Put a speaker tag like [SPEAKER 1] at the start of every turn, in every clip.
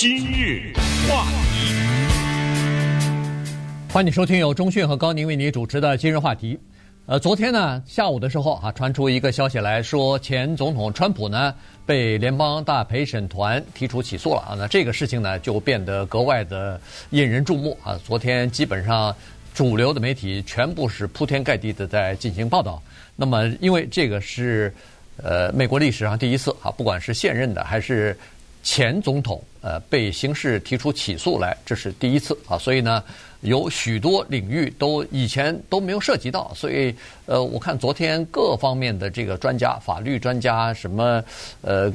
[SPEAKER 1] 今日话题，
[SPEAKER 2] 欢迎收听由中讯和高宁为你主持的今日话题。呃，昨天呢下午的时候啊，传出一个消息来说，前总统川普呢被联邦大陪审团提出起诉了啊。那这个事情呢就变得格外的引人注目啊。昨天基本上主流的媒体全部是铺天盖地的在进行报道。那么因为这个是呃美国历史上第一次啊，不管是现任的还是前总统，呃被刑事提出起诉来，这是第一次啊。所以呢。有许多领域都以前都没有涉及到，所以呃，我看昨天各方面的这个专家、法律专家什么呃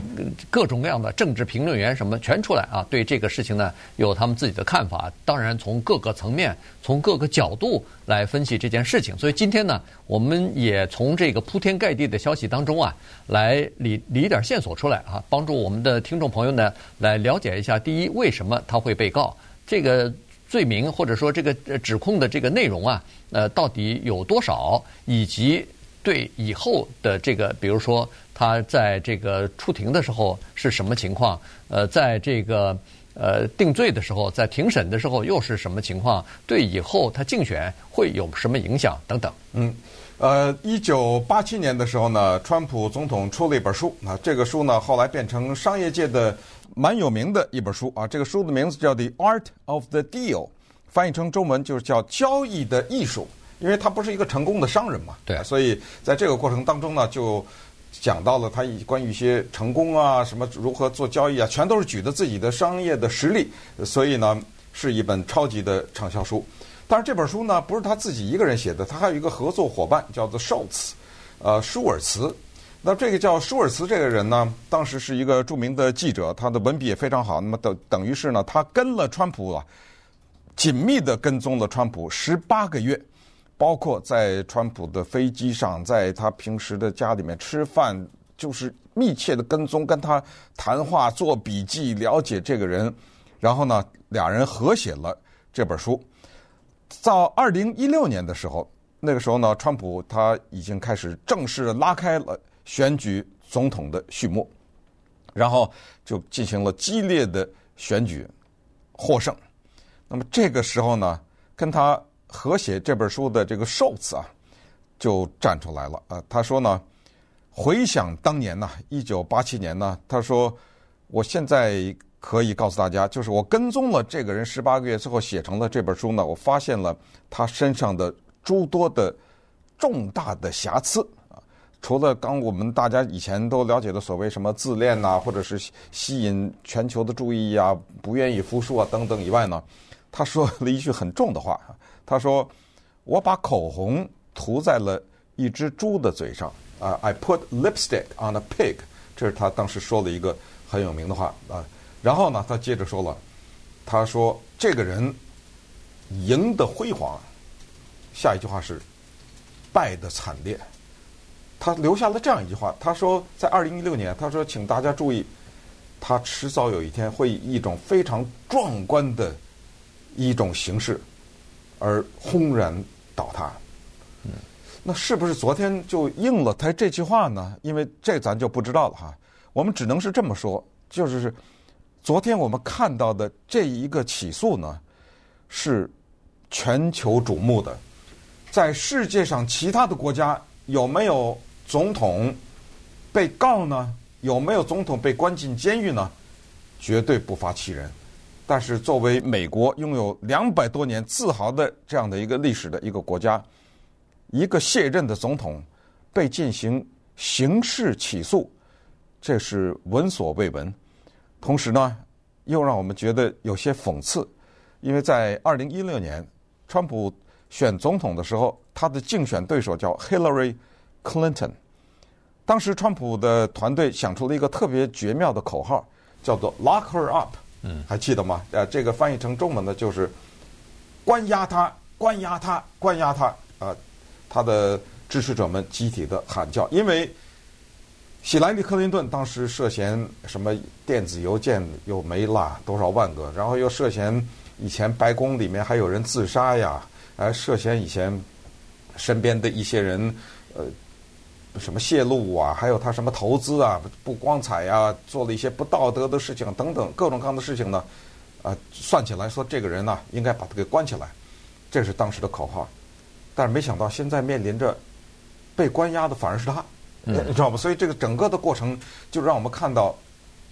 [SPEAKER 2] 各种各样的政治评论员什么全出来啊，对这个事情呢有他们自己的看法。当然从各个层面、从各个角度来分析这件事情。所以今天呢，我们也从这个铺天盖地的消息当中啊，来理理一点线索出来啊，帮助我们的听众朋友呢来了解一下：第一，为什么他会被告？这个。罪名或者说这个指控的这个内容啊，呃，到底有多少？以及对以后的这个，比如说他在这个出庭的时候是什么情况？呃，在这个呃定罪的时候，在庭审的时候又是什么情况？对以后他竞选会有什么影响？等等。
[SPEAKER 3] 嗯，呃，一九八七年的时候呢，川普总统出了一本书，啊，这个书呢后来变成商业界的。蛮有名的一本书啊，这个书的名字叫《The Art of the Deal》，翻译成中文就是叫《交易的艺术》。因为他不是一个成功的商人嘛，
[SPEAKER 2] 对，
[SPEAKER 3] 所以在这个过程当中呢，就讲到了他关于一些成功啊，什么如何做交易啊，全都是举的自己的商业的实例，所以呢，是一本超级的畅销书。但是这本书呢，不是他自己一个人写的，他还有一个合作伙伴叫做 Schultz，呃，舒尔茨。那这个叫舒尔茨这个人呢，当时是一个著名的记者，他的文笔也非常好。那么等等于是呢，他跟了川普啊，紧密的跟踪了川普十八个月，包括在川普的飞机上，在他平时的家里面吃饭，就是密切的跟踪，跟他谈话、做笔记，了解这个人。然后呢，俩人合写了这本书。到二零一六年的时候，那个时候呢，川普他已经开始正式拉开了。选举总统的序幕，然后就进行了激烈的选举，获胜。那么这个时候呢，跟他合写这本书的这个寿子啊，就站出来了啊。他说呢，回想当年呢，一九八七年呢，他说，我现在可以告诉大家，就是我跟踪了这个人十八个月，最后写成了这本书呢，我发现了他身上的诸多的重大的瑕疵啊。除了刚我们大家以前都了解的所谓什么自恋呐，或者是吸引全球的注意呀，不愿意服输啊等等以外呢，他说了一句很重的话，他说：“我把口红涂在了一只猪的嘴上啊，I put lipstick on a pig。”这是他当时说了一个很有名的话啊。然后呢，他接着说了，他说：“这个人赢得辉煌，下一句话是败得惨烈。”他留下了这样一句话，他说：“在二零一六年，他说，请大家注意，他迟早有一天会以一种非常壮观的一种形式而轰然倒塌。”嗯，那是不是昨天就应了他这句话呢？因为这咱就不知道了哈。我们只能是这么说，就是昨天我们看到的这一个起诉呢，是全球瞩目的，在世界上其他的国家有没有？总统被告呢？有没有总统被关进监狱呢？绝对不乏其人。但是作为美国拥有两百多年自豪的这样的一个历史的一个国家，一个卸任的总统被进行刑事起诉，这是闻所未闻。同时呢，又让我们觉得有些讽刺，因为在二零一六年川普选总统的时候，他的竞选对手叫 Hillary。Clinton，当时川普的团队想出了一个特别绝妙的口号，叫做 “Lock her up”，嗯，还记得吗？呃，这个翻译成中文的就是“关押他，关押他，关押他”。啊，他的支持者们集体的喊叫，因为希拉里·克林顿当时涉嫌什么电子邮件又没落多少万个，然后又涉嫌以前白宫里面还有人自杀呀，还涉嫌以前身边的一些人，呃。什么泄露啊，还有他什么投资啊不光彩呀、啊，做了一些不道德的事情等等各种各样的事情呢，啊，算起来说这个人呢应该把他给关起来，这是当时的口号。但是没想到现在面临着被关押的反而是他，嗯、你知道吗？所以这个整个的过程就让我们看到，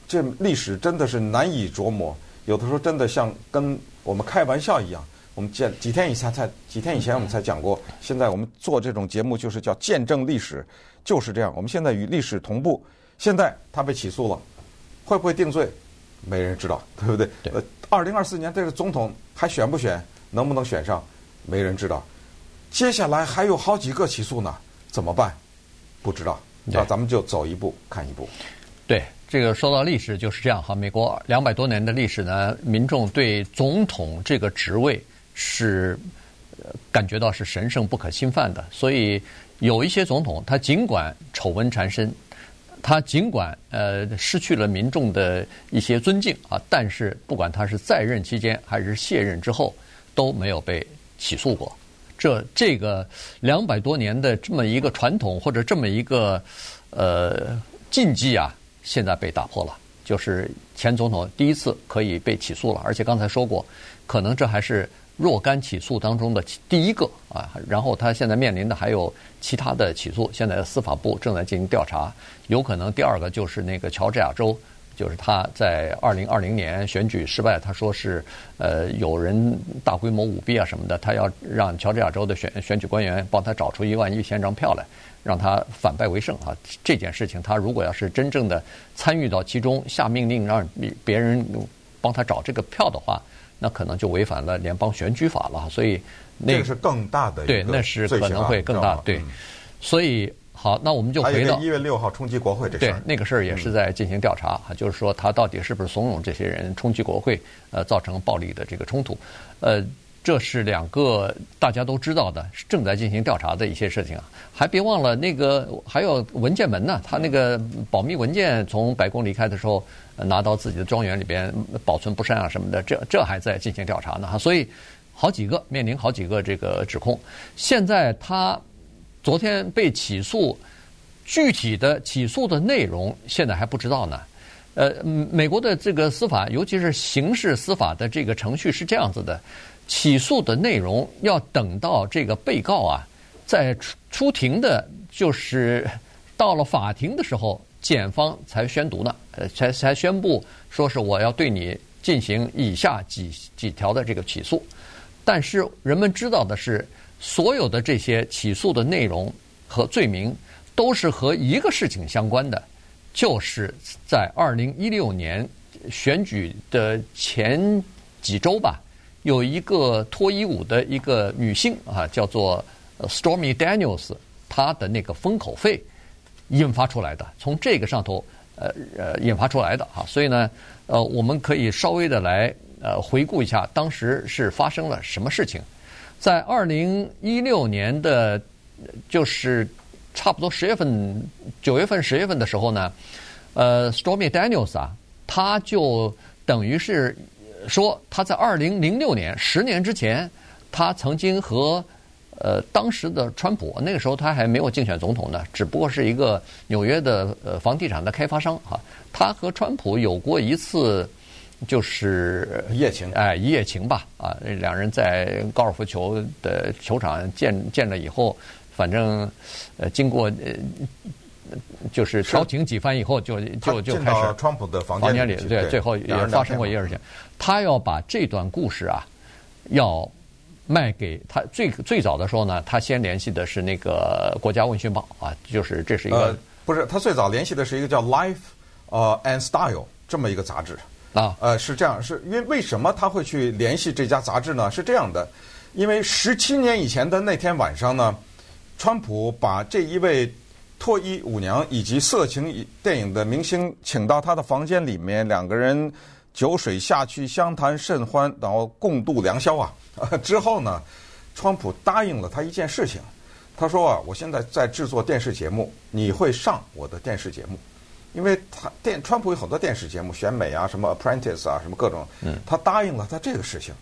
[SPEAKER 3] 这历史真的是难以琢磨，有的时候真的像跟我们开玩笑一样。我们见几天以前才几天以前我们才讲过，现在我们做这种节目就是叫见证历史，就是这样。我们现在与历史同步。现在他被起诉了，会不会定罪？没人知道，对不对？呃，二零二四年这个总统还选不选？能不能选上？没人知道。接下来还有好几个起诉呢，怎么办？不知道。那咱们就走一步看一步。
[SPEAKER 2] 对，这个说到历史就是这样哈。美国两百多年的历史呢，民众对总统这个职位。是感觉到是神圣不可侵犯的，所以有一些总统，他尽管丑闻缠身，他尽管呃失去了民众的一些尊敬啊，但是不管他是在任期间还是卸任之后，都没有被起诉过。这这个两百多年的这么一个传统或者这么一个呃禁忌啊，现在被打破了，就是前总统第一次可以被起诉了，而且刚才说过，可能这还是。若干起诉当中的第一个啊，然后他现在面临的还有其他的起诉，现在司法部正在进行调查，有可能第二个就是那个乔治亚州，就是他在二零二零年选举失败，他说是呃有人大规模舞弊啊什么的，他要让乔治亚州的选选举官员帮他找出一万一千张票来，让他反败为胜啊。这件事情他如果要是真正的参与到其中，下命令让别人帮他找这个票的话。那可能就违反了联邦选举法了，所以那
[SPEAKER 3] 个是更大的
[SPEAKER 2] 对，那是可能会更大对。所以好，那我们就回到
[SPEAKER 3] 一月六号冲击国会这事儿。
[SPEAKER 2] 对，那个事儿也是在进行调查啊，就是说他到底是不是怂恿这些人冲击国会，呃，造成暴力的这个冲突，呃。这是两个大家都知道的，正在进行调查的一些事情啊，还别忘了那个还有文件门呢，他那个保密文件从白宫离开的时候拿到自己的庄园里边保存不善啊什么的，这这还在进行调查呢哈，所以好几个面临好几个这个指控，现在他昨天被起诉，具体的起诉的内容现在还不知道呢，呃，美国的这个司法，尤其是刑事司法的这个程序是这样子的。起诉的内容要等到这个被告啊，在出庭的，就是到了法庭的时候，检方才宣读呢，呃，才才宣布说是我要对你进行以下几几条的这个起诉。但是人们知道的是，所有的这些起诉的内容和罪名都是和一个事情相关的，就是在二零一六年选举的前几周吧。有一个脱衣舞的一个女性啊，叫做 Stormy Daniels，她的那个封口费引发出来的，从这个上头呃呃引发出来的哈，所以呢呃我们可以稍微的来呃回顾一下当时是发生了什么事情，在二零一六年的，就是差不多十月份、九月份、十月份的时候呢，呃 Stormy Daniels 啊，他就等于是。说他在二零零六年，十年之前，他曾经和呃当时的川普，那个时候他还没有竞选总统呢，只不过是一个纽约的呃房地产的开发商哈。他和川普有过一次就是
[SPEAKER 3] 一夜情，
[SPEAKER 2] 哎，一夜情吧啊，两人在高尔夫球的球场见见了以后，反正呃经过呃。就是调情几番以后就，就就就开始。
[SPEAKER 3] 川普的房
[SPEAKER 2] 间里，
[SPEAKER 3] 对，
[SPEAKER 2] 对，最后也发生过一个事情。他要把这段故事啊，要卖给他最最早的时候呢，他先联系的是那个国家问讯报啊，就是这是一个、呃、
[SPEAKER 3] 不是他最早联系的是一个叫 Life 呃 and Style 这么一个杂志啊，呃是这样，是因为为什么他会去联系这家杂志呢？是这样的，因为十七年以前的那天晚上呢，川普把这一位。脱衣舞娘以及色情电影的明星请到他的房间里面，两个人酒水下去，相谈甚欢，然后共度良宵啊。之后呢，川普答应了他一件事情，他说啊，我现在在制作电视节目，你会上我的电视节目，因为他电川普有很多电视节目，选美啊，什么 Apprentice 啊，什么各种，他答应了他这个事情。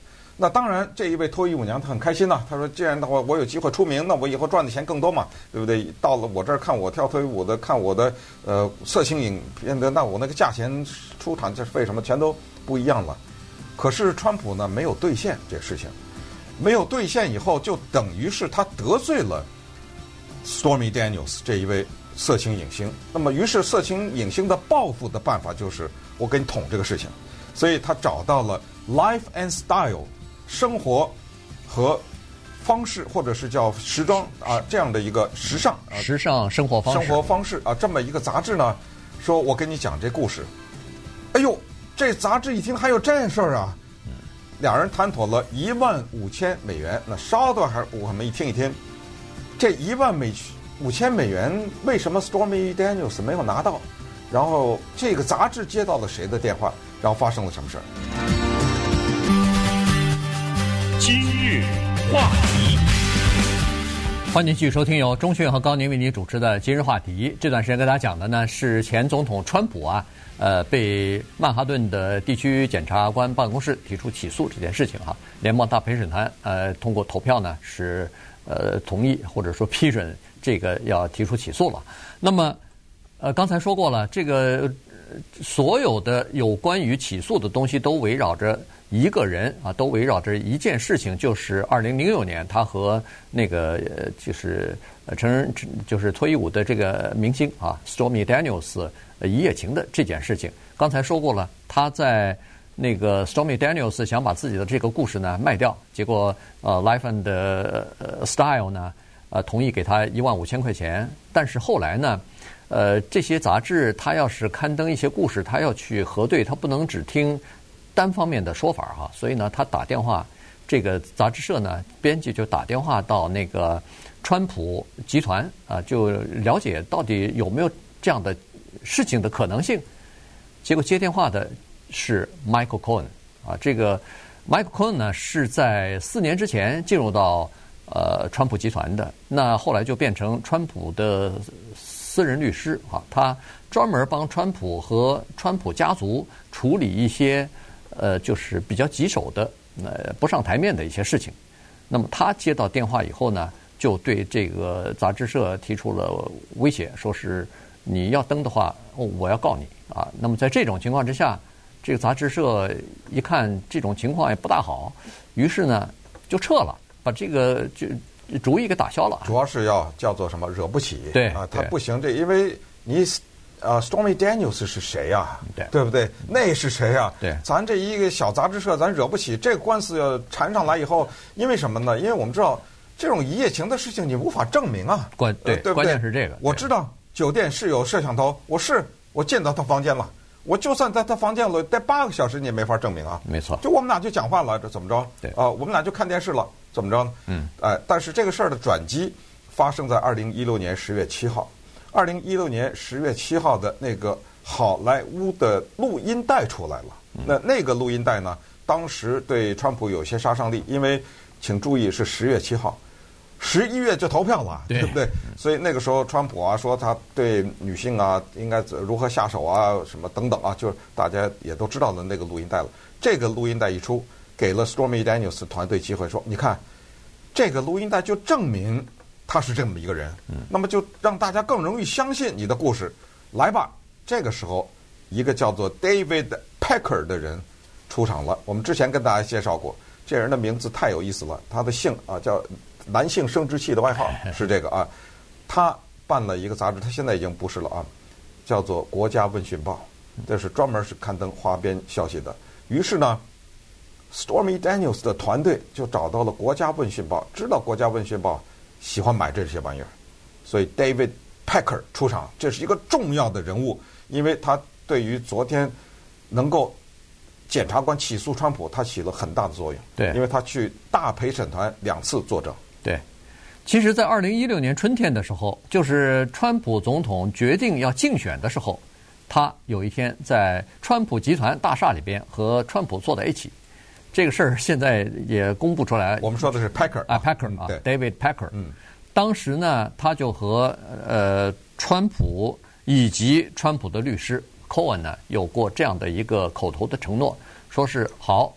[SPEAKER 3] 那当然，这一位脱衣舞娘她很开心呐、她说：“既然的话，我有机会出名，那我以后赚的钱更多嘛，对不对？到了我这儿看我跳脱衣舞的，看我的呃色情影片的，那我那个价钱出场这是为什么全都不一样了？可是川普呢，没有兑现这事情，没有兑现以后，就等于是他得罪了 Stormy Daniels 这一位色情影星。那么，于是色情影星的报复的办法就是我给你捅这个事情，所以他找到了 Life and Style。”生活和方式，或者是叫时装啊，这样的一个时尚、啊、
[SPEAKER 2] 时尚生活方式
[SPEAKER 3] 生活方式啊，这么一个杂志呢，说我跟你讲这故事。哎呦，这杂志一听还有这事儿啊！两人谈妥了一万五千美元。那稍等还我们一听一听，这一万美五千美元为什么 Stormy Daniels 没有拿到？然后这个杂志接到了谁的电话？然后发生了什么事儿？
[SPEAKER 1] 今日话题，
[SPEAKER 2] 欢迎继续收听由钟迅和高宁为您主持的《今日话题》。这段时间跟大家讲的呢是前总统川普啊，呃，被曼哈顿的地区检察官办公室提出起诉这件事情哈。联邦大陪审团呃通过投票呢是呃同意或者说批准这个要提出起诉了。那么呃刚才说过了，这个所有的有关于起诉的东西都围绕着。一个人啊，都围绕着一件事情，就是二零零六年他和那个就是成人就是脱衣舞的这个明星啊，Stormy Daniels 一夜情的这件事情。刚才说过了，他在那个 Stormy Daniels 想把自己的这个故事呢卖掉，结果呃 Life and Style 呢呃同意给他一万五千块钱，但是后来呢呃这些杂志他要是刊登一些故事，他要去核对，他不能只听。单方面的说法哈，所以呢，他打电话，这个杂志社呢，编辑就打电话到那个川普集团啊，就了解到底有没有这样的事情的可能性。结果接电话的是 Michael Cohen 啊，这个 Michael Cohen 呢是在四年之前进入到呃川普集团的，那后来就变成川普的私人律师啊，他专门帮川普和川普家族处理一些。呃，就是比较棘手的，呃，不上台面的一些事情。那么他接到电话以后呢，就对这个杂志社提出了威胁，说是你要登的话，我要告你啊。那么在这种情况之下，这个杂志社一看这种情况也不大好，于是呢就撤了，把这个就主意给打消了。
[SPEAKER 3] 主要是要叫做什么惹不起？
[SPEAKER 2] 对
[SPEAKER 3] 啊，他不行，这因为你。啊，Stormy Daniels 是谁呀、啊？
[SPEAKER 2] 对，
[SPEAKER 3] 对不对？那是谁呀、啊？
[SPEAKER 2] 对，
[SPEAKER 3] 咱这一个小杂志社，咱惹不起。这个官司要缠上来以后，因为什么呢？因为我们知道这种一夜情的事情，你无法证明啊。
[SPEAKER 2] 关对，
[SPEAKER 3] 对不对？
[SPEAKER 2] 关键是这个。
[SPEAKER 3] 我知道酒店是有摄像头，我是我进到他房间了，我就算在他房间里待八个小时，你也没法证明啊。
[SPEAKER 2] 没错。
[SPEAKER 3] 就我们俩就讲话了，这怎么着？
[SPEAKER 2] 对。
[SPEAKER 3] 啊，我们俩就看电视了，怎么着呢？
[SPEAKER 2] 嗯。
[SPEAKER 3] 哎，但是这个事儿的转机发生在二零一六年十月七号。二零一六年十月七号的那个。好莱坞的录音带出来了，那那个录音带呢？当时对川普有些杀伤力，因为请注意是十月七号，十一月就投票了，对不对？所以那个时候川普啊说他对女性啊应该如何下手啊什么等等啊，就是大家也都知道的那个录音带了。这个录音带一出，给了 Stormy Daniels 团队机会说，你看这个录音带就证明他是这么一个人，那么就让大家更容易相信你的故事，来吧。这个时候，一个叫做 David Packer 的人出场了。我们之前跟大家介绍过，这人的名字太有意思了。他的姓啊叫男性生殖器的外号 是这个啊。他办了一个杂志，他现在已经不是了啊，叫做《国家问讯报》，这是专门是刊登花边消息的。于是呢，Stormy Daniels 的团队就找到了《国家问讯报》，知道《国家问讯报》喜欢买这些玩意儿，所以 David Packer 出场，这是一个重要的人物。因为他对于昨天能够检察官起诉川普，他起了很大的作用。
[SPEAKER 2] 对，
[SPEAKER 3] 因为他去大陪审团两次作证。
[SPEAKER 2] 对，其实，在二零一六年春天的时候，就是川普总统决定要竞选的时候，他有一天在川普集团大厦里边和川普坐在一起。这个事儿现在也公布出来。
[SPEAKER 3] 我们说的是 Packer
[SPEAKER 2] 啊，Packer 啊，，David Packer。
[SPEAKER 3] 嗯，
[SPEAKER 2] 当时呢，他就和呃川普。以及川普的律师 Cohen 呢，有过这样的一个口头的承诺，说是好，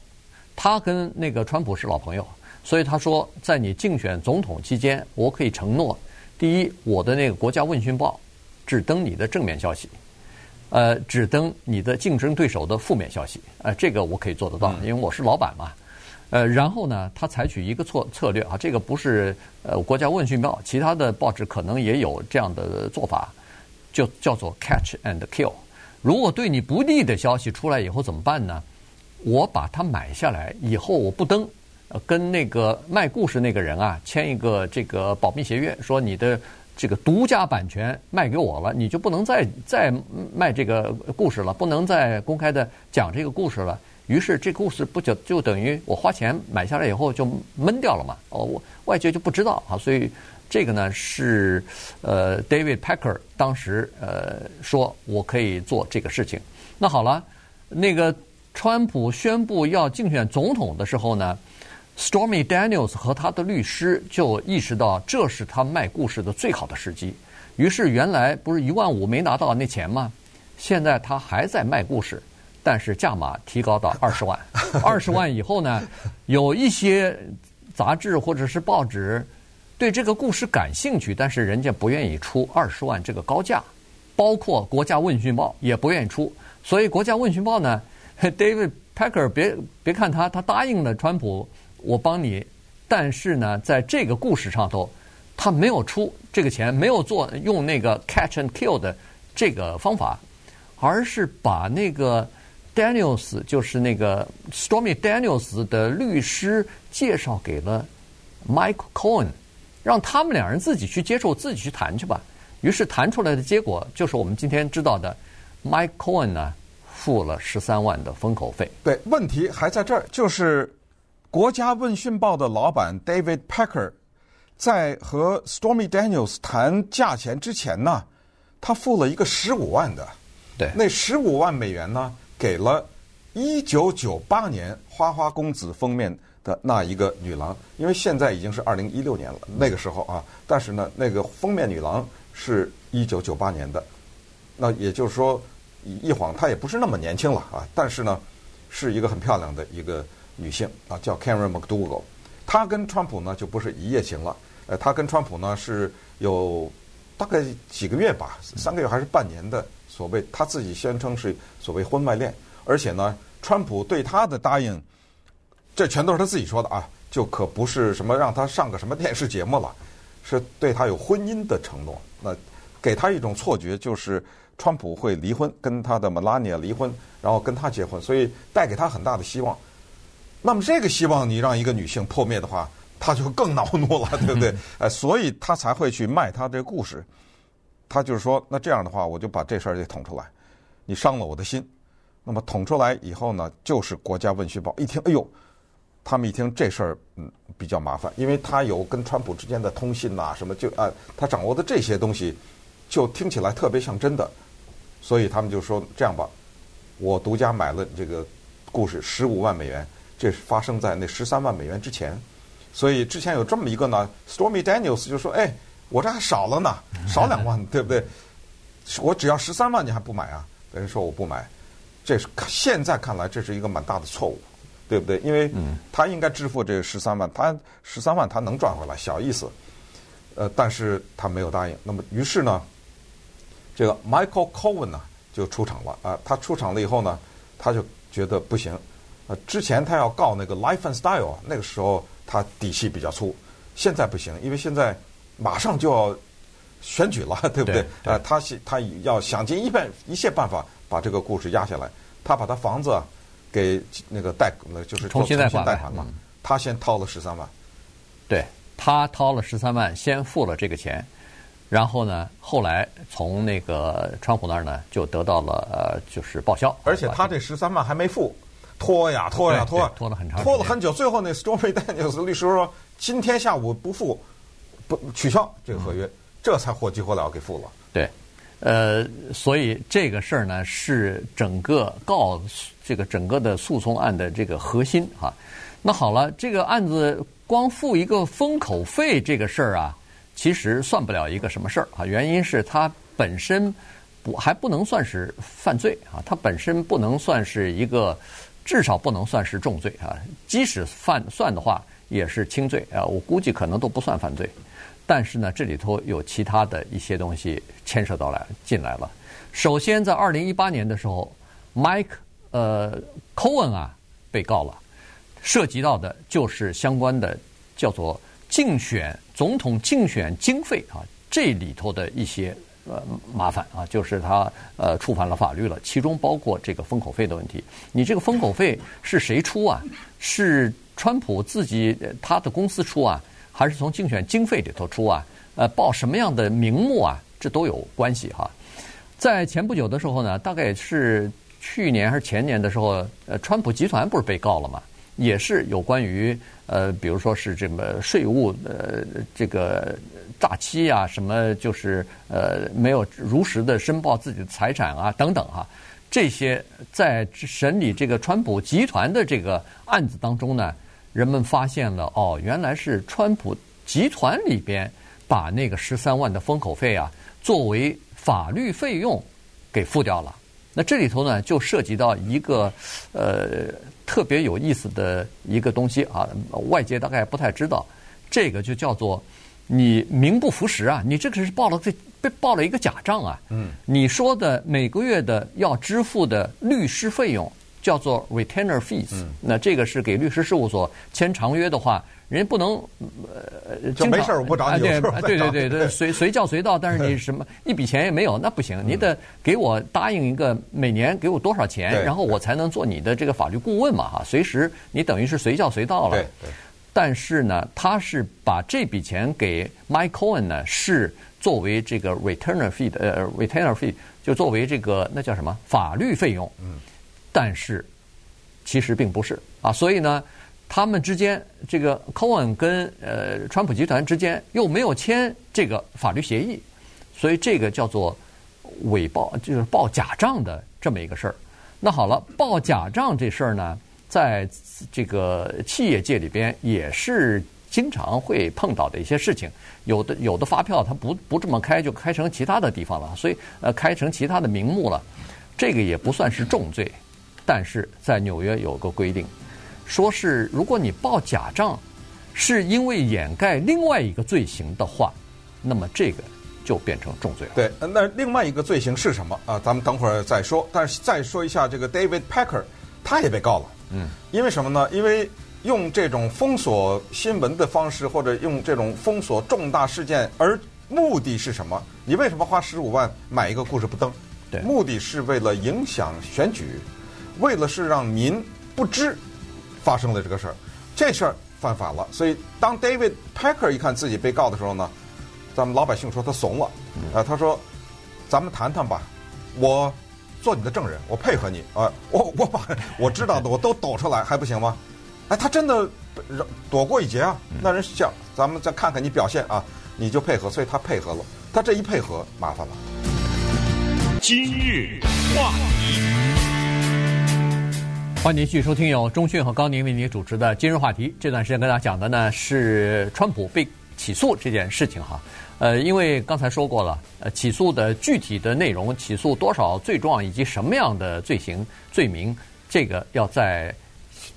[SPEAKER 2] 他跟那个川普是老朋友，所以他说，在你竞选总统期间，我可以承诺，第一，我的那个国家问讯报只登你的正面消息，呃，只登你的竞争对手的负面消息，呃，这个我可以做得到，因为我是老板嘛。呃，然后呢，他采取一个策策略啊，这个不是呃国家问讯报，其他的报纸可能也有这样的做法，就叫做 catch and kill。如果对你不利的消息出来以后怎么办呢？我把它买下来以后我不登，跟那个卖故事那个人啊签一个这个保密协约，说你的这个独家版权卖给我了，你就不能再再卖这个故事了，不能再公开的讲这个故事了。于是这故事不就就等于我花钱买下来以后就闷掉了嘛？哦，我外界就不知道啊。所以这个呢是呃 David Packer 当时呃说我可以做这个事情。那好了，那个川普宣布要竞选总统的时候呢，Stormy Daniels 和他的律师就意识到这是他卖故事的最好的时机。于是原来不是一万五没拿到那钱吗？现在他还在卖故事。但是价码提高到 二十万，二十万以后呢，有一些杂志或者是报纸对这个故事感兴趣，但是人家不愿意出二十万这个高价，包括国家问讯报也不愿意出。所以国家问讯报呢，David Packer 别别看他，他答应了川普，我帮你，但是呢，在这个故事上头，他没有出这个钱，没有做用那个 catch and kill 的这个方法，而是把那个。Daniels 就是那个 Stormy Daniels 的律师介绍给了 Mike Cohen，让他们两人自己去接受，自己去谈去吧。于是谈出来的结果就是我们今天知道的，Mike Cohen 呢付了十三万的封口费。
[SPEAKER 3] 对，问题还在这儿，就是国家问讯报的老板 David Packer 在和 Stormy Daniels 谈价钱之前呢，他付了一个十五万的，
[SPEAKER 2] 对，
[SPEAKER 3] 那十五万美元呢？给了一九九八年《花花公子》封面的那一个女郎，因为现在已经是二零一六年了，那个时候啊，但是呢，那个封面女郎是一九九八年的，那也就是说，一晃她也不是那么年轻了啊，但是呢，是一个很漂亮的一个女性啊，叫 Karen McDougal。她跟川普呢就不是一夜情了，呃，她跟川普呢是有大概几个月吧，三个月还是半年的。所谓她自己宣称是所谓婚外恋，而且呢，川普对她的答应，这全都是他自己说的啊，就可不是什么让他上个什么电视节目了，是对他有婚姻的承诺。那给他一种错觉，就是川普会离婚，跟他的 Melania 离婚，然后跟他结婚，所以带给他很大的希望。那么这个希望你让一个女性破灭的话，她就更恼怒了，对不对？哎，所以她才会去卖她这故事。她就是说，那这样的话，我就把这事儿给捅出来，你伤了我的心。那么捅出来以后呢，就是国家问询报一听，哎呦，他们一听这事儿，嗯，比较麻烦，因为他有跟川普之间的通信呐，什么就啊，他掌握的这些东西，就听起来特别像真的，所以他们就说这样吧，我独家买了这个故事十五万美元，这是发生在那十三万美元之前，所以之前有这么一个呢，Stormy Daniels 就说，哎。我这还少了呢，少两万，对不对？我只要十三万，你还不买啊？等于说我不买，这是现在看来这是一个蛮大的错误，对不对？因为他应该支付这十三万，他十三万他能赚回来，小意思。呃，但是他没有答应。那么于是呢，这个 Michael Cohen 呢就出场了啊、呃。他出场了以后呢，他就觉得不行。呃，之前他要告那个 Life and Style，那个时候他底气比较粗，现在不行，因为现在。马上就要选举了，对不对？呃，他他要想尽一办一切办法把这个故事压下来。他把他房子给那个贷，就是
[SPEAKER 2] 重新贷款
[SPEAKER 3] 嘛。他先掏了十三万，
[SPEAKER 2] 对，他掏了十三万，先付了这个钱，然后呢，后来从那个川普那儿呢，就得到了呃，就是报销。
[SPEAKER 3] 而且他这十三万还没付，拖呀拖呀拖，
[SPEAKER 2] 拖了很长，
[SPEAKER 3] 拖了很久。最后那 Stormy Daniels 律师说，今天下午不付。不取消这个合约，嗯、这才火急火燎给付了。
[SPEAKER 2] 对，呃，所以这个事儿呢，是整个告这个整个的诉讼案的这个核心哈。那好了，这个案子光付一个封口费这个事儿啊，其实算不了一个什么事儿啊。原因是它本身不还不能算是犯罪啊，它本身不能算是一个至少不能算是重罪啊。即使犯算的话，也是轻罪啊。我估计可能都不算犯罪。但是呢，这里头有其他的一些东西牵涉到来进来了。首先，在二零一八年的时候，Mike 呃 Cohen 啊被告了，涉及到的就是相关的叫做竞选总统竞选经费啊，这里头的一些呃麻烦啊，就是他呃触犯了法律了，其中包括这个封口费的问题。你这个封口费是谁出啊？是川普自己他的公司出啊？还是从竞选经费里头出啊？呃，报什么样的名目啊？这都有关系哈。在前不久的时候呢，大概是去年还是前年的时候，呃，川普集团不是被告了吗？也是有关于呃，比如说是这么税务呃这个诈欺啊，什么就是呃没有如实的申报自己的财产啊等等哈。这些在审理这个川普集团的这个案子当中呢。人们发现了哦，原来是川普集团里边把那个十三万的封口费啊，作为法律费用给付掉了。那这里头呢，就涉及到一个呃特别有意思的一个东西啊，外界大概不太知道。这个就叫做你名不符实啊，你这个是报了这被报了一个假账啊。嗯。你说的每个月的要支付的律师费用。叫做 retainer fees，嗯，那这个是给律师事务所签长约的话，人家不能呃，
[SPEAKER 3] 就没事我不找你，
[SPEAKER 2] 对对对对对，随随叫随到，但是你什么一笔钱也没有，那不行，你得给我答应一个每年给我多少钱，然后我才能做你的这个法律顾问嘛哈，随时你等于是随叫随到了。
[SPEAKER 3] 对对。
[SPEAKER 2] 但是呢，他是把这笔钱给 Mike Cohen 呢，是作为这个 retainer fee 的呃 retainer fee，就作为这个那叫什么法律费用。嗯。但是，其实并不是啊，所以呢，他们之间这个 Cohen 跟呃川普集团之间又没有签这个法律协议，所以这个叫做伪报，就是报假账的这么一个事儿。那好了，报假账这事儿呢，在这个企业界里边也是经常会碰到的一些事情。有的有的发票它不不这么开，就开成其他的地方了，所以呃开成其他的名目了，这个也不算是重罪。但是在纽约有个规定，说是如果你报假账，是因为掩盖另外一个罪行的话，那么这个就变成重罪了。
[SPEAKER 3] 对，那另外一个罪行是什么啊？咱们等会儿再说。但是再说一下这个 David Packer，他也被告了。嗯，因为什么呢？因为用这种封锁新闻的方式，或者用这种封锁重大事件，而目的是什么？你为什么花十五万买一个故事不登？
[SPEAKER 2] 对，
[SPEAKER 3] 目的是为了影响选举。为了是让民不知发生了这个事儿，这事儿犯法了。所以当 David Packer 一看自己被告的时候呢，咱们老百姓说他怂了，啊，他说：“咱们谈谈吧，我做你的证人，我配合你啊，我我把我知道的 我都抖出来，还不行吗？”哎，他真的躲过一劫啊！那人想，咱们再看看你表现啊，你就配合，所以他配合了。他这一配合，麻烦了。
[SPEAKER 1] 今日话题。
[SPEAKER 2] 欢迎您继续收听由钟讯和高宁为您主持的今日话题。这段时间跟大家讲的呢是川普被起诉这件事情哈。呃，因为刚才说过了，呃，起诉的具体的内容、起诉多少罪状以及什么样的罪行罪名，这个要在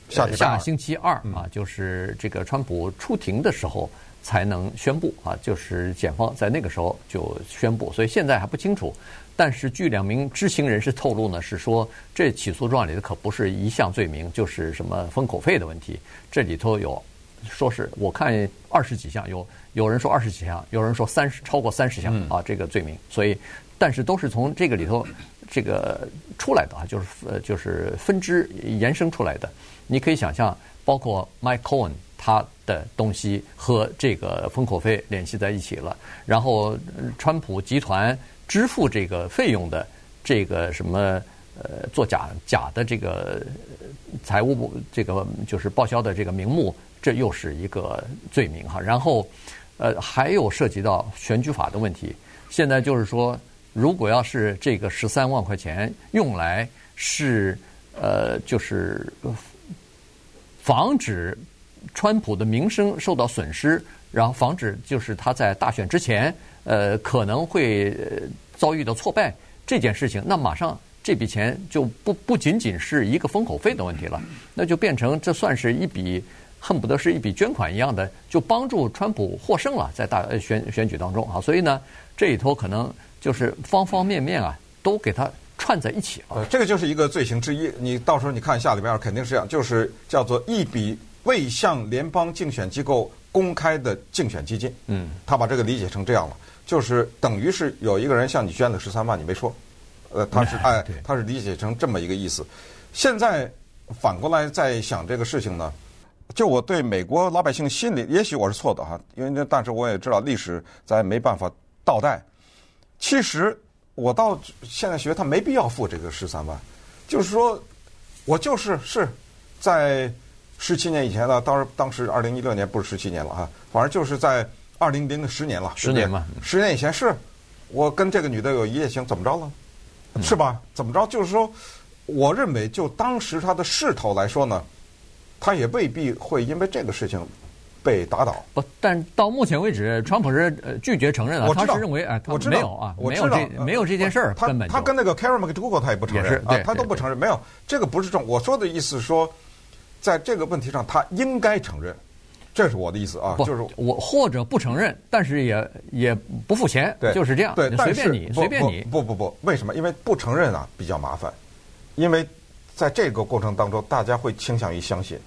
[SPEAKER 2] 下下星期二啊，就是这个川普出庭的时候才能宣布啊，就是检方在那个时候就宣布，所以现在还不清楚。但是，据两名知情人士透露呢，是说这起诉状里的可不是一项罪名，就是什么封口费的问题。这里头有，说是我看二十几项，有有人说二十几项，有人说三十超过三十项啊，这个罪名。所以，但是都是从这个里头这个出来的啊，就是呃就是分支延伸出来的。你可以想象，包括 Mike Cohen 他的东西和这个封口费联系在一起了，然后川普集团。支付这个费用的这个什么呃做假假的这个财务部这个就是报销的这个名目，这又是一个罪名哈。然后呃还有涉及到选举法的问题。现在就是说，如果要是这个十三万块钱用来是呃就是防止川普的名声受到损失，然后防止就是他在大选之前。呃，可能会遭遇到挫败这件事情，那马上这笔钱就不不仅仅是一个封口费的问题了，那就变成这算是一笔恨不得是一笔捐款一样的，就帮助川普获胜了，在大选选举当中啊。所以呢，这里头可能就是方方面面啊，都给他串在一起了。
[SPEAKER 3] 呃，这个就是一个罪行之一。你到时候你看下里边肯定是这样，就是叫做一笔未向联邦竞选机构公开的竞选基金。嗯，他把这个理解成这样了，就是等于是有一个人向你捐了十三万，你没说。呃，他是哎，他是理解成这么一个意思。现在反过来再想这个事情呢，就我对美国老百姓心里，也许我是错的哈，因为那但是我也知道历史咱没办法倒带。其实我到现在学他没必要付这个十三万，就是说，我就是是在十七年以前呢，当时当时二零一六年不是十七年了哈，反正就是在二零零十年了，
[SPEAKER 2] 十年嘛，
[SPEAKER 3] 十年以前是我跟这个女的有一夜情，怎么着了？是吧？怎么着？就是说，我认为就当时他的势头来说呢，他也未必会因为这个事情被打倒。
[SPEAKER 2] 不，但到目前为止，川普是拒绝承认了。
[SPEAKER 3] 我知道，
[SPEAKER 2] 他是认为哎，他
[SPEAKER 3] 我知道
[SPEAKER 2] 没有啊，
[SPEAKER 3] 我知道
[SPEAKER 2] 没有这没有这件事儿，根本
[SPEAKER 3] 他他跟那个 Karen McDougal 他也不承认啊，他都不承认。没有这个不是重，我说的意思是说，在这个问题上，他应该承认。这是我的意思啊，就是
[SPEAKER 2] 我或者不承认，但是也也不付钱，
[SPEAKER 3] 对，
[SPEAKER 2] 就是这样，
[SPEAKER 3] 对，
[SPEAKER 2] 随便你，随便你。
[SPEAKER 3] 不不不，为什么？因为不承认啊比较麻烦，因为在这个过程当中，大家会倾向于相信，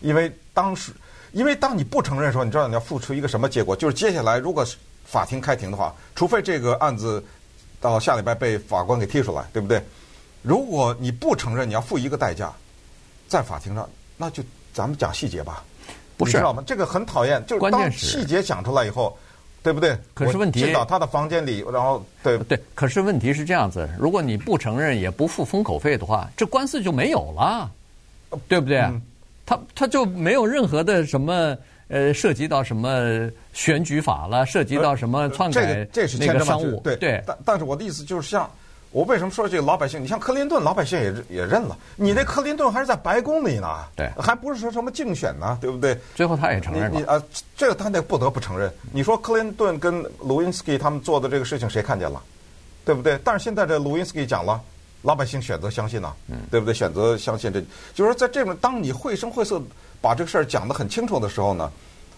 [SPEAKER 3] 因为当时，因为当你不承认的时候，你知道你要付出一个什么结果？就是接下来如果法庭开庭的话，除非这个案子到下礼拜被法官给踢出来，对不对？如果你不承认，你要付一个代价，在法庭上，那就咱们讲细节吧。
[SPEAKER 2] 不是，
[SPEAKER 3] 你知道吗？这个很讨厌，就是当细节讲出来以后，对不对？
[SPEAKER 2] 可是问题
[SPEAKER 3] 进到他的房间里，然后对
[SPEAKER 2] 对。可是问题是这样子：如果你不承认，也不付封口费的话，这官司就没有了，对不对？嗯、他他就没有任何的什么呃，涉及到什么选举法了，涉及到什么篡改、
[SPEAKER 3] 呃、这个这是
[SPEAKER 2] 那个商务，
[SPEAKER 3] 对对。但但是我的意思就是像。我为什么说这个老百姓？你像克林顿，老百姓也也认了。你那克林顿还是在白宫里呢，
[SPEAKER 2] 对，
[SPEAKER 3] 还不是说什么竞选呢，对不对？
[SPEAKER 2] 最后他也承认了。
[SPEAKER 3] 你啊，这个他得不得不承认。你说克林顿跟卢因斯基他们做的这个事情，谁看见了？对不对？但是现在这卢因斯基讲了，老百姓选择相信呢，对不对？选择相信这，就是说在这种当你绘声绘色把这个事儿讲得很清楚的时候呢，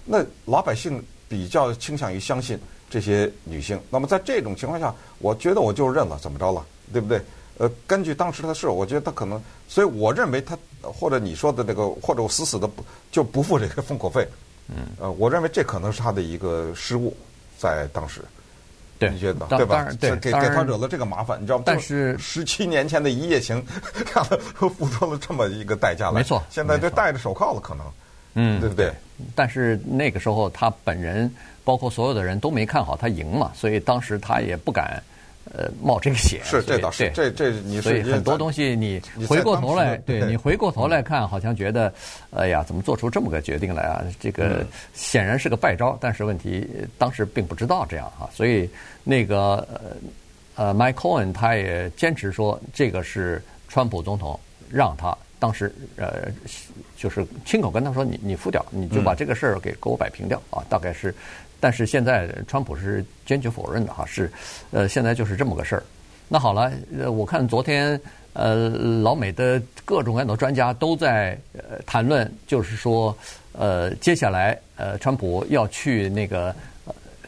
[SPEAKER 3] 那老百姓比较倾向于相信。这些女性，那么在这种情况下，我觉得我就认了，怎么着了，对不对？呃，根据当时的事，我觉得他可能，所以我认为他或者你说的那个，或者我死死的不就不付这个封口费，嗯，呃，我认为这可能是他的一个失误，在当时，
[SPEAKER 2] 对，
[SPEAKER 3] 你觉得对吧？
[SPEAKER 2] 对，
[SPEAKER 3] 给给他惹了这个麻烦，你知道吗？
[SPEAKER 2] 但是
[SPEAKER 3] 十七年前的一夜情，让他付出了这么一个代价来，
[SPEAKER 2] 没错，
[SPEAKER 3] 现在就戴着手铐了，可能，
[SPEAKER 2] 嗯，
[SPEAKER 3] 对不对？
[SPEAKER 2] 但是那个时候他本人。包括所有的人都没看好他赢嘛，所以当时他也不敢，呃，冒这个险。
[SPEAKER 3] 是，这倒是，这这你
[SPEAKER 2] 所以很多东西你回过头来，对你回过头来看，好像觉得，哎呀，怎么做出这么个决定来啊？这个显然是个败招，但是问题当时并不知道这样哈，所以那个呃，Mike Cohen 他也坚持说，这个是川普总统让他。当时呃，就是亲口跟他说：“你你付掉，你就把这个事儿给给我摆平掉啊。”大概是，但是现在川普是坚决否认的哈，是呃，现在就是这么个事儿。那好了，呃，我看昨天呃，老美的各种各样的专家都在呃谈论，就是说呃，接下来呃，川普要去那个，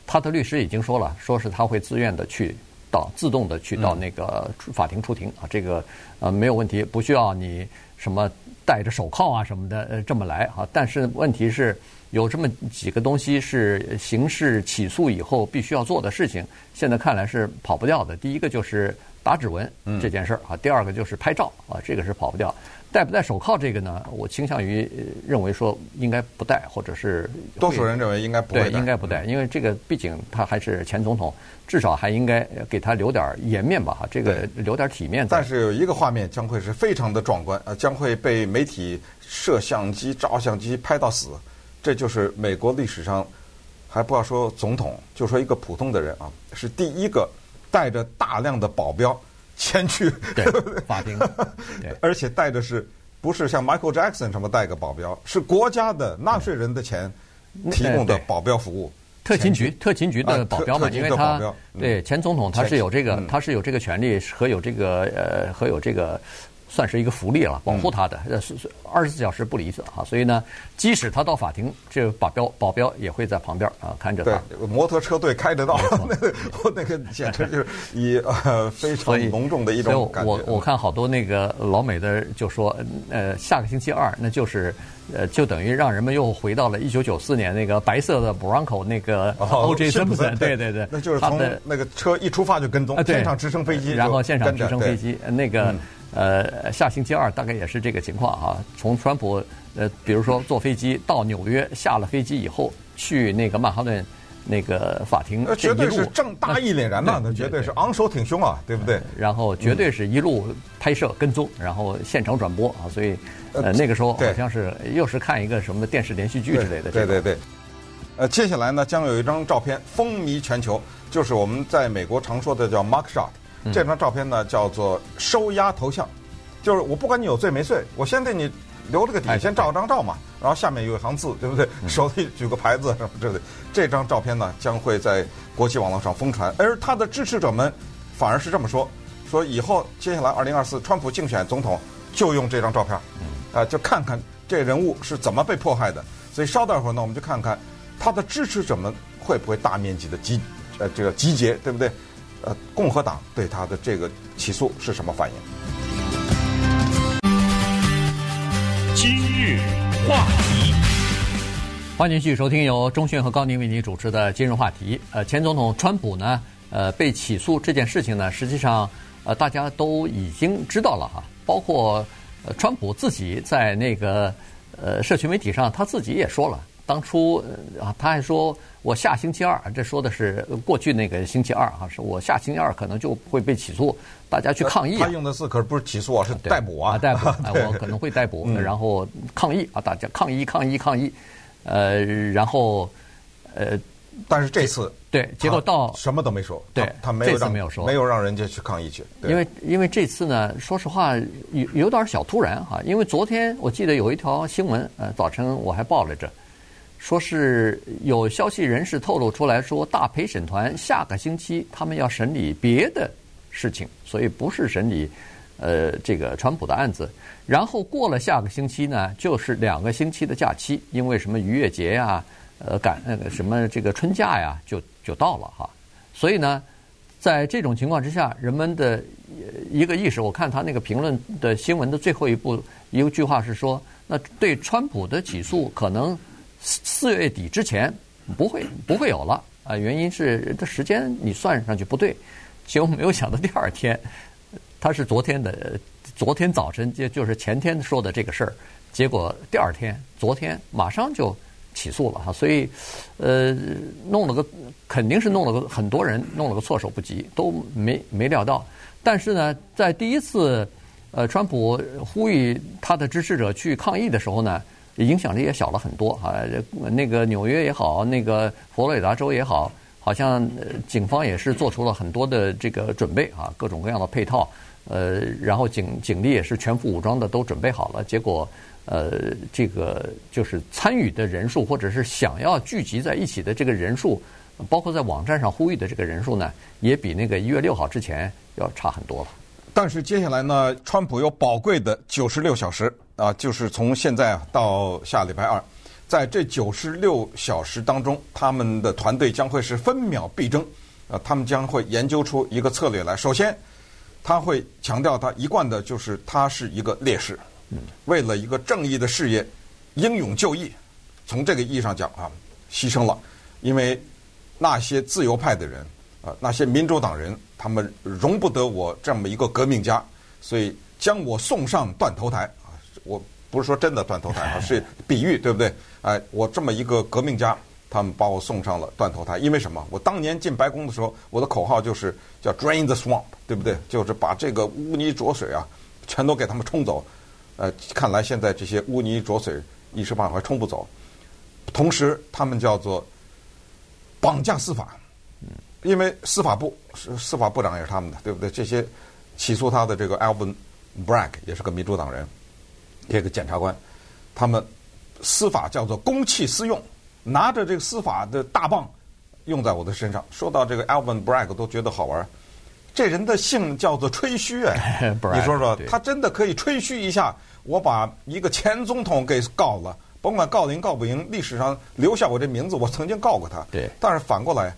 [SPEAKER 2] 他的律师已经说了，说是他会自愿的去到自动的去到那个法庭出庭啊，这个呃没有问题，不需要你。什么戴着手铐啊什么的，呃，这么来啊。但是问题是，有这么几个东西是刑事起诉以后必须要做的事情，现在看来是跑不掉的。第一个就是打指纹这件事儿啊，第二个就是拍照啊，这个是跑不掉。戴不戴手铐这个呢？我倾向于认为说应该不戴，或者是
[SPEAKER 3] 多数人认为应该不戴，
[SPEAKER 2] 对，应该不戴，因为这个毕竟他还是前总统，至少还应该给他留点颜面吧，哈，这个留点体面。
[SPEAKER 3] 但是有一个画面将会是非常的壮观，呃，将会被媒体摄像机、照相机拍到死，这就是美国历史上还不要说总统，就说一个普通的人啊，是第一个带着大量的保镖。前去
[SPEAKER 2] 对法庭，对，
[SPEAKER 3] 而且带的是不是像 Michael Jackson 什么带个保镖，是国家的纳税人的钱提供的保镖服务，
[SPEAKER 2] 特勤局特勤局的保镖嘛，因为他对前总统他是有这个他是有这个权利和有这个呃和有这个。算是一个福利了，保护他的，呃，是二十四小时不离啊，所以呢，即使他到法庭，这个保镖保镖也会在旁边啊看着他。
[SPEAKER 3] 对，摩托车队开得到，那个 那个简直就是以呃 非常隆重的一种感觉。
[SPEAKER 2] 我我看好多那个老美的就说，呃，下个星期二，那就是呃，就等于让人们又回到了一九九四年那个白色的 Bronco 那个 O.J. Simpson，对对对，
[SPEAKER 3] 那就是从那个车一出发就跟踪，现场直升飞机，
[SPEAKER 2] 然后现场直升飞机那个。呃，下星期二大概也是这个情况啊。从川普呃，比如说坐飞机到纽约，下了飞机以后去那个曼哈顿那个法庭，
[SPEAKER 3] 那绝对是正大义凛然的，那绝对是昂首挺胸啊，对不对？
[SPEAKER 2] 然后绝对是一路拍摄跟踪，然后现场转播啊，所以呃那个时候好像是又是看一个什么电视连续剧之类的。
[SPEAKER 3] 对对对。呃，接下来呢，将有一张照片风靡全球，就是我们在美国常说的叫 “mark shot。这张照片呢，叫做收押头像，就是我不管你有罪没罪，我先对你留了个底，先照张照嘛，然后下面有一行字，对不对？手里举个牌子什么之类的。这张照片呢，将会在国际网络上疯传，而他的支持者们反而是这么说：说以后接下来二零二四，川普竞选总统就用这张照片，啊，就看看这人物是怎么被迫害的。所以稍待会儿呢，我们就看看他的支持者们会不会大面积的集，呃，这个集结，对不对？呃，共和党对他的这个起诉是什么反应？
[SPEAKER 1] 今日话题，
[SPEAKER 2] 欢迎继续收听由钟讯和高宁为您主持的今日话题。呃，前总统川普呢，呃，被起诉这件事情呢，实际上呃，大家都已经知道了哈，包括呃，川普自己在那个呃社群媒体上，他自己也说了。当初啊，他还说我下星期二，这说的是过去那个星期二啊，是我下星期二可能就会被起诉，大家去抗议。
[SPEAKER 3] 他用的字可是不是起诉啊，是逮捕啊，
[SPEAKER 2] 逮捕，我可能会逮捕，然后抗议啊，大家抗议抗议抗议，呃，然后呃，
[SPEAKER 3] 但是这次
[SPEAKER 2] 对，结果到
[SPEAKER 3] 什么都没说，
[SPEAKER 2] 对，
[SPEAKER 3] 他没有
[SPEAKER 2] 这次没有说，
[SPEAKER 3] 没有让人家去抗议去，
[SPEAKER 2] 因为因为这次呢，说实话有有点小突然哈，因为昨天我记得有一条新闻，呃，早晨我还报来着。说是有消息人士透露出来说，大陪审团下个星期他们要审理别的事情，所以不是审理呃这个川普的案子。然后过了下个星期呢，就是两个星期的假期，因为什么逾越节呀，呃赶那个什么这个春假呀，就就到了哈。所以呢，在这种情况之下，人们的一个意识，我看他那个评论的新闻的最后一部一句话是说，那对川普的起诉可能。四月底之前不会不会有了啊，原因是这时间你算上去不对，结果没有想到第二天，他是昨天的昨天早晨就就是前天说的这个事儿，结果第二天昨天马上就起诉了哈，所以呃弄了个肯定是弄了个很多人弄了个措手不及，都没没料到，但是呢，在第一次呃川普呼吁他的支持者去抗议的时候呢。影响力也小了很多啊！那个纽约也好，那个佛罗里达州也好，好像警方也是做出了很多的这个准备啊，各种各样的配套。呃，然后警警力也是全副武装的，都准备好了。结果，呃，这个就是参与的人数，或者是想要聚集在一起的这个人数，包括在网站上呼吁的这个人数呢，也比那个一月六号之前要差很多了。
[SPEAKER 3] 但是接下来呢，川普有宝贵的九十六小时。啊，就是从现在到下礼拜二，在这九十六小时当中，他们的团队将会是分秒必争。啊，他们将会研究出一个策略来。首先，他会强调他一贯的就是他是一个烈士，为了一个正义的事业，英勇就义。从这个意义上讲啊，牺牲了，因为那些自由派的人啊，那些民主党人，他们容不得我这么一个革命家，所以将我送上断头台。我不是说真的断头台啊，是比喻，对不对？哎，我这么一个革命家，他们把我送上了断头台，因为什么？我当年进白宫的时候，我的口号就是叫 “drain the swamp”，对不对？就是把这个污泥浊水啊，全都给他们冲走。呃，看来现在这些污泥浊水一时半会儿冲不走。同时，他们叫做绑架司法，因为司法部是司法部长也是他们的，对不对？这些起诉他的这个 Alvin Bragg 也是个民主党人。这个检察官，他们司法叫做公器私用，拿着这个司法的大棒用在我的身上。说到这个 Alvin Bragg 都觉得好玩。这人的姓叫做吹嘘哎，你说说，他真的可以吹嘘一下，我把一个前总统给告了，甭管告赢告不赢，历史上留下我这名字，我曾经告过他。
[SPEAKER 2] 对，
[SPEAKER 3] 但是反过来，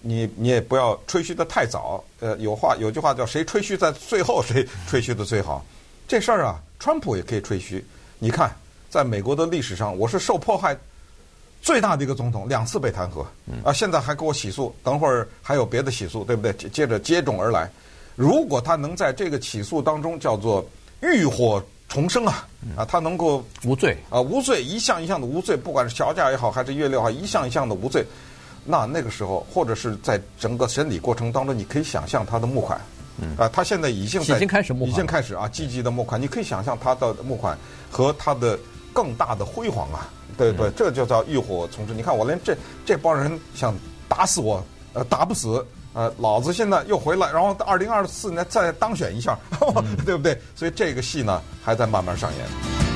[SPEAKER 3] 你你也不要吹嘘的太早。呃，有话有句话叫“谁吹嘘在最后，谁吹嘘的最好”。这事儿啊，川普也可以吹嘘。你看，在美国的历史上，我是受迫害。最大的一个总统两次被弹劾，啊，现在还给我起诉，等会儿还有别的起诉，对不对？接着接踵而来。如果他能在这个起诉当中叫做浴火重生啊，啊，他能够
[SPEAKER 2] 无罪
[SPEAKER 3] 啊，无罪，一项一项的无罪，不管是小贾也好，还是月六号，一项一项的无罪，那那个时候，或者是在整个审理过程当中，你可以想象他的募款，啊，他现在已经在
[SPEAKER 2] 已经开始募款，
[SPEAKER 3] 已经开始啊，积极的募款，你可以想象他的募款和他的更大的辉煌啊。对对，这就叫浴火重生。你看，我连这这帮人想打死我，呃，打不死，呃，老子现在又回来，然后二零二四年再当选一下，呵 呵，对不对？所以这个戏呢，还在慢慢上演。